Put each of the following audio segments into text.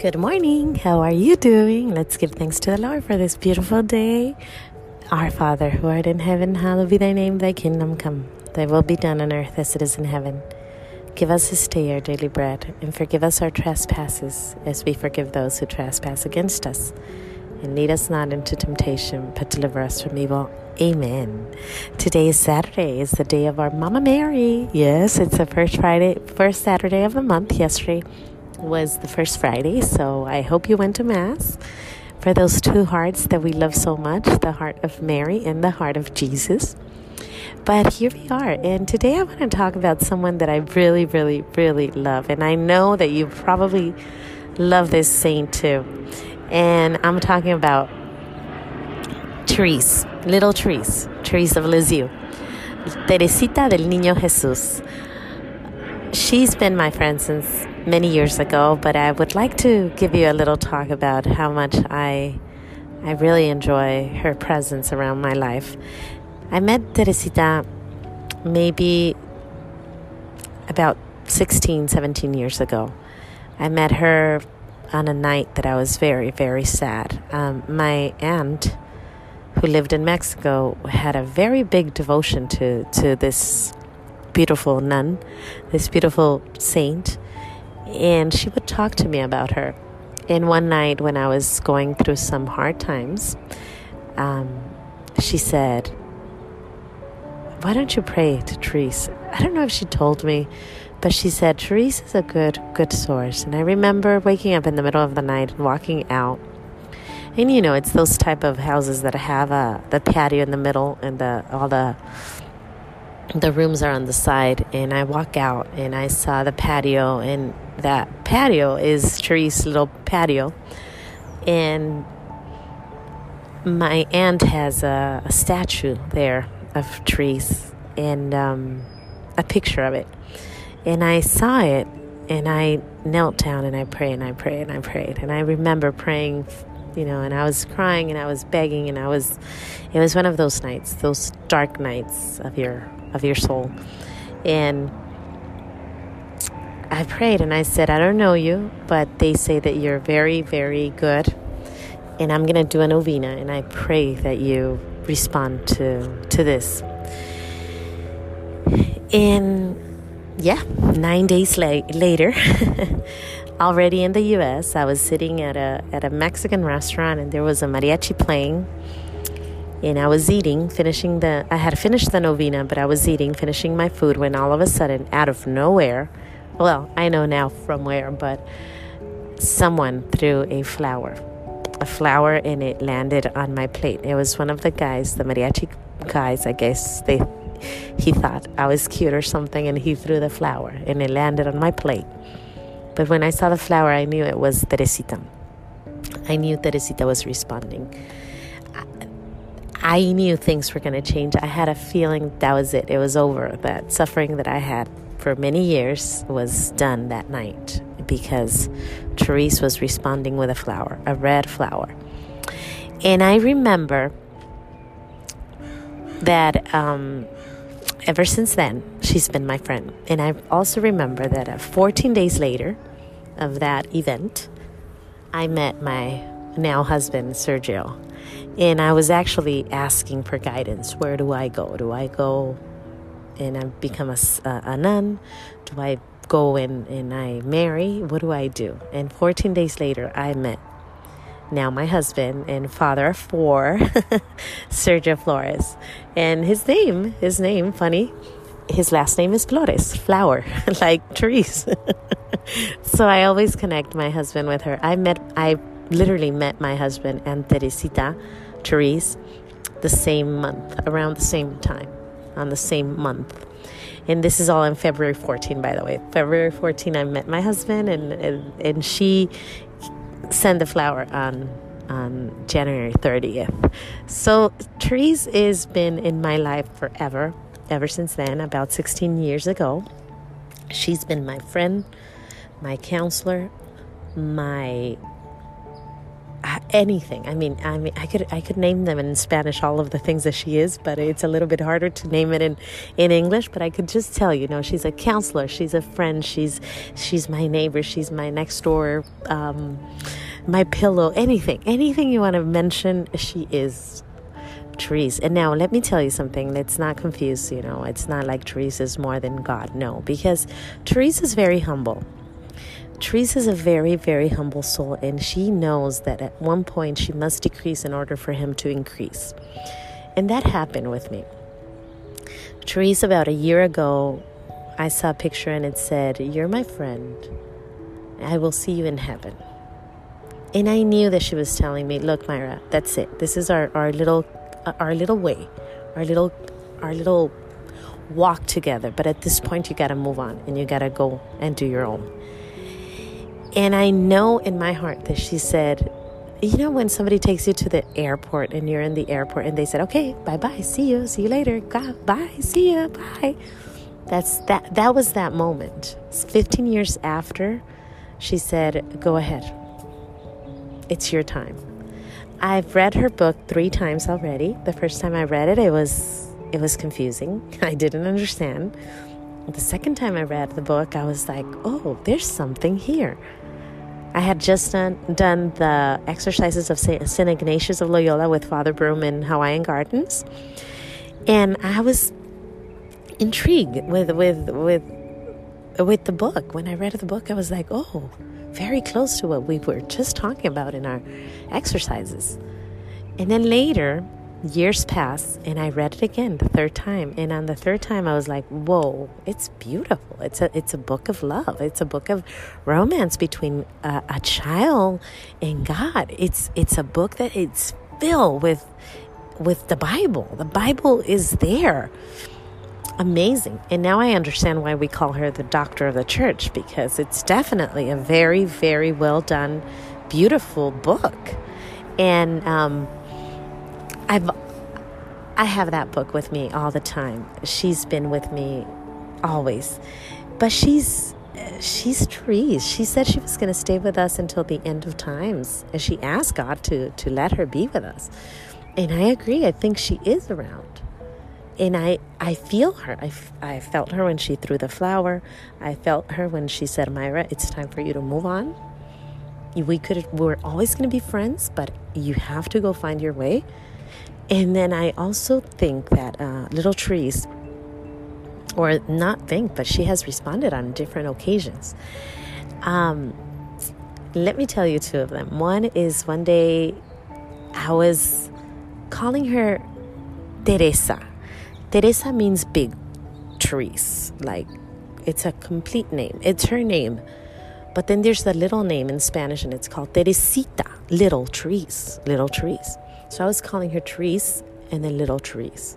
Good morning. How are you doing? Let's give thanks to the Lord for this beautiful day. Our Father, who art in heaven, hallowed be thy name, thy kingdom come. Thy will be done on earth as it is in heaven. Give us this day our daily bread, and forgive us our trespasses, as we forgive those who trespass against us. And lead us not into temptation, but deliver us from evil. Amen. Today is Saturday. It's the day of our Mama Mary. Yes, it's the first Friday, first Saturday of the month. Yesterday was the first Friday, so I hope you went to Mass for those two hearts that we love so much the heart of Mary and the heart of Jesus. But here we are, and today I want to talk about someone that I really, really, really love. And I know that you probably love this saint too. And I'm talking about Therese, little Therese, Therese of Lisieux, Teresita del Niño Jesús. She's been my friend since many years ago, but I would like to give you a little talk about how much I I really enjoy her presence around my life. I met Teresita maybe about 16, 17 years ago. I met her on a night that I was very, very sad. Um, my aunt, who lived in Mexico, had a very big devotion to, to this beautiful nun, this beautiful saint, and she would talk to me about her. And one night when I was going through some hard times, um, she said, Why don't you pray to Therese? I don't know if she told me, but she said, Therese is a good, good source. And I remember waking up in the middle of the night and walking out. And you know, it's those type of houses that have uh, the patio in the middle and the all the the rooms are on the side and I walk out and I saw the patio and that patio is Therese's little patio. And my aunt has a, a statue there of Therese and um, a picture of it. And I saw it and I knelt down and I prayed and I prayed and I prayed. And I remember praying you know and I was crying and I was begging and I was it was one of those nights those dark nights of your of your soul. And I prayed and I said, I don't know you, but they say that you're very, very good. And I'm going to do a novena and I pray that you respond to, to this. And yeah, nine days la- later, already in the US, I was sitting at a, at a Mexican restaurant and there was a mariachi playing and I was eating, finishing the, I had finished the novena, but I was eating, finishing my food when all of a sudden, out of nowhere, well, I know now from where, but someone threw a flower, a flower, and it landed on my plate. It was one of the guys, the mariachi guys, I guess they, he thought I was cute or something, and he threw the flower, and it landed on my plate. But when I saw the flower, I knew it was Teresita. I knew Teresita was responding. I knew things were going to change. I had a feeling that was it. It was over. That suffering that I had for many years was done that night because Therese was responding with a flower, a red flower. And I remember that um, ever since then, she's been my friend. And I also remember that uh, 14 days later of that event, I met my now husband, Sergio. And I was actually asking for guidance. Where do I go? Do I go and I become a, a nun? Do I go and, and I marry? What do I do? And 14 days later, I met now my husband and father of four, Sergio Flores. And his name, his name, funny, his last name is Flores, flower, like Therese. so I always connect my husband with her. I met, I literally met my husband and Teresita, Therese, the same month, around the same time, on the same month. And this is all on February 14, by the way. February 14, I met my husband, and, and, and she sent the flower on on January 30th. So Therese has been in my life forever, ever since then, about 16 years ago. She's been my friend, my counselor, my anything. I mean, I mean, I could I could name them in Spanish all of the things that she is, but it's a little bit harder to name it in in English. But I could just tell you, know, she's a counselor, she's a friend, she's she's my neighbor, she's my next door, um, my pillow, anything, anything you want to mention, she is. Therese. And now let me tell you something. Let's not confuse, you know, it's not like Therese is more than God. No, because Therese is very humble. Teresa is a very, very humble soul, and she knows that at one point she must decrease in order for him to increase. And that happened with me. Teresa, about a year ago, I saw a picture and it said, You're my friend. I will see you in heaven. And I knew that she was telling me, Look, Myra, that's it. This is our, our little our little way, our little our little walk together. But at this point you gotta move on and you gotta go and do your own. And I know in my heart that she said, you know, when somebody takes you to the airport and you're in the airport and they said, okay, bye bye, see you, see you later, God, bye, see you, bye. That's that, that was that moment. 15 years after, she said, go ahead. It's your time. I've read her book three times already. The first time I read it, it was it was confusing. I didn't understand. The second time I read the book, I was like, "Oh, there's something here." I had just done, done the exercises of St. Ignatius of Loyola with Father Broom in Hawaiian Gardens. And I was intrigued with, with, with, with the book. When I read the book, I was like, oh, very close to what we were just talking about in our exercises. And then later, years pass and I read it again the third time. And on the third time I was like, whoa, it's beautiful. It's a it's a book of love. It's a book of romance between a, a child and God. It's it's a book that it's filled with with the Bible. The Bible is there. Amazing. And now I understand why we call her the doctor of the church because it's definitely a very, very well done, beautiful book. And um, I've I have that book with me all the time. She's been with me always. But she's she's Therese. She said she was going to stay with us until the end of times. And she asked God to to let her be with us. And I agree. I think she is around. And I, I feel her. I, I felt her when she threw the flower. I felt her when she said, Myra, it's time for you to move on. We could, we're always going to be friends, but you have to go find your way. And then I also think that uh, Little Therese, or not think, but she has responded on different occasions. Um, let me tell you two of them. One is one day I was calling her Teresa. Teresa means big Therese, like it's a complete name. It's her name. But then there's the little name in Spanish and it's called Teresita, little Therese, little Therese. So I was calling her Therese and then little Therese.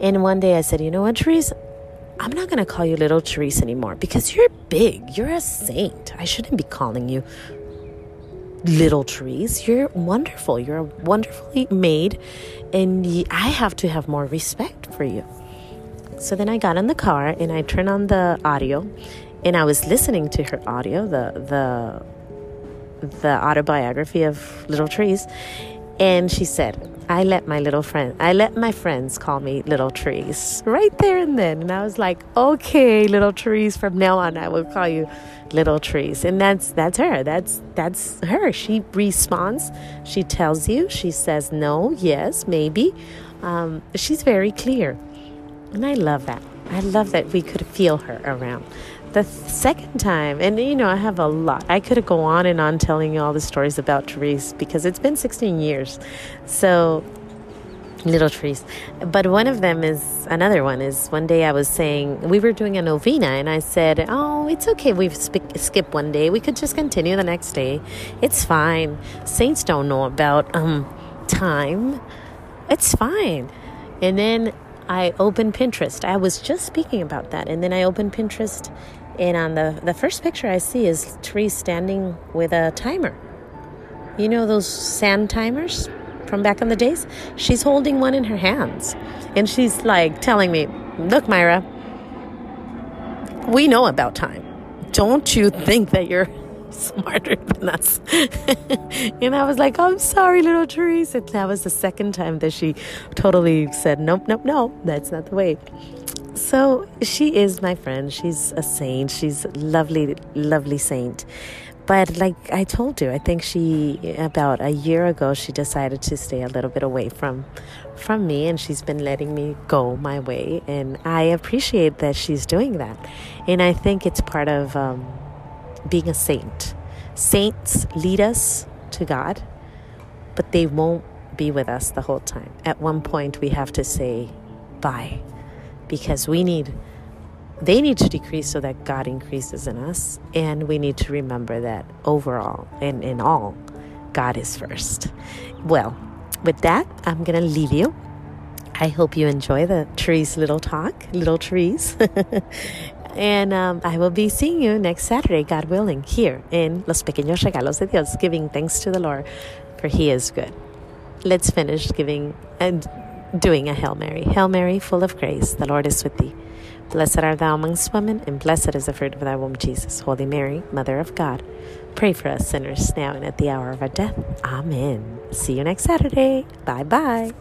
And one day I said, you know what, Therese? I'm not going to call you little Therese anymore because you're big. You're a saint. I shouldn't be calling you little Therese. You're wonderful. You're wonderfully made. And I have to have more respect for you. So then I got in the car and I turned on the audio and I was listening to her audio, the, the, the autobiography of Little Therese, And she said, I let my little friend, I let my friends call me Little Therese right there and then. And I was like, okay, Little Therese. from now on I will call you Little Therese. And that's that's her. That's that's her. She responds. She tells you. She says no, yes, maybe. Um, she's very clear, and I love that. I love that we could feel her around the second time, and you know, I have a lot. I could go on and on telling you all the stories about Therese because it's been 16 years. So, little Therese. But one of them is another one is one day I was saying, we were doing a novena, and I said, Oh, it's okay. We've sp- skipped one day. We could just continue the next day. It's fine. Saints don't know about um, time. It's fine. And then I opened Pinterest. I was just speaking about that. And then I opened Pinterest and on the, the first picture I see is Tree standing with a timer. You know those sand timers from back in the days? She's holding one in her hands. And she's like telling me, Look, Myra, we know about time. Don't you think that you're smarter than us. and I was like, I'm sorry, little Therese. And that was the second time that she totally said, Nope, nope, no, that's not the way. So she is my friend. She's a saint. She's lovely, lovely saint. But like I told you, I think she about a year ago she decided to stay a little bit away from from me and she's been letting me go my way and I appreciate that she's doing that. And I think it's part of um, being a saint. Saints lead us to God, but they won't be with us the whole time. At one point we have to say bye because we need they need to decrease so that God increases in us. And we need to remember that overall and in all, God is first. Well, with that, I'm going to leave you. I hope you enjoy the Therese little talk, little Therese. and um, I will be seeing you next Saturday, God willing, here in Los Pequeños Regalos de Dios, giving thanks to the Lord, for He is good. Let's finish giving and doing a Hail Mary. Hail Mary, full of grace, the Lord is with thee. Blessed art thou amongst women, and blessed is the fruit of thy womb, Jesus. Holy Mary, Mother of God, pray for us sinners now and at the hour of our death. Amen. See you next Saturday. Bye bye.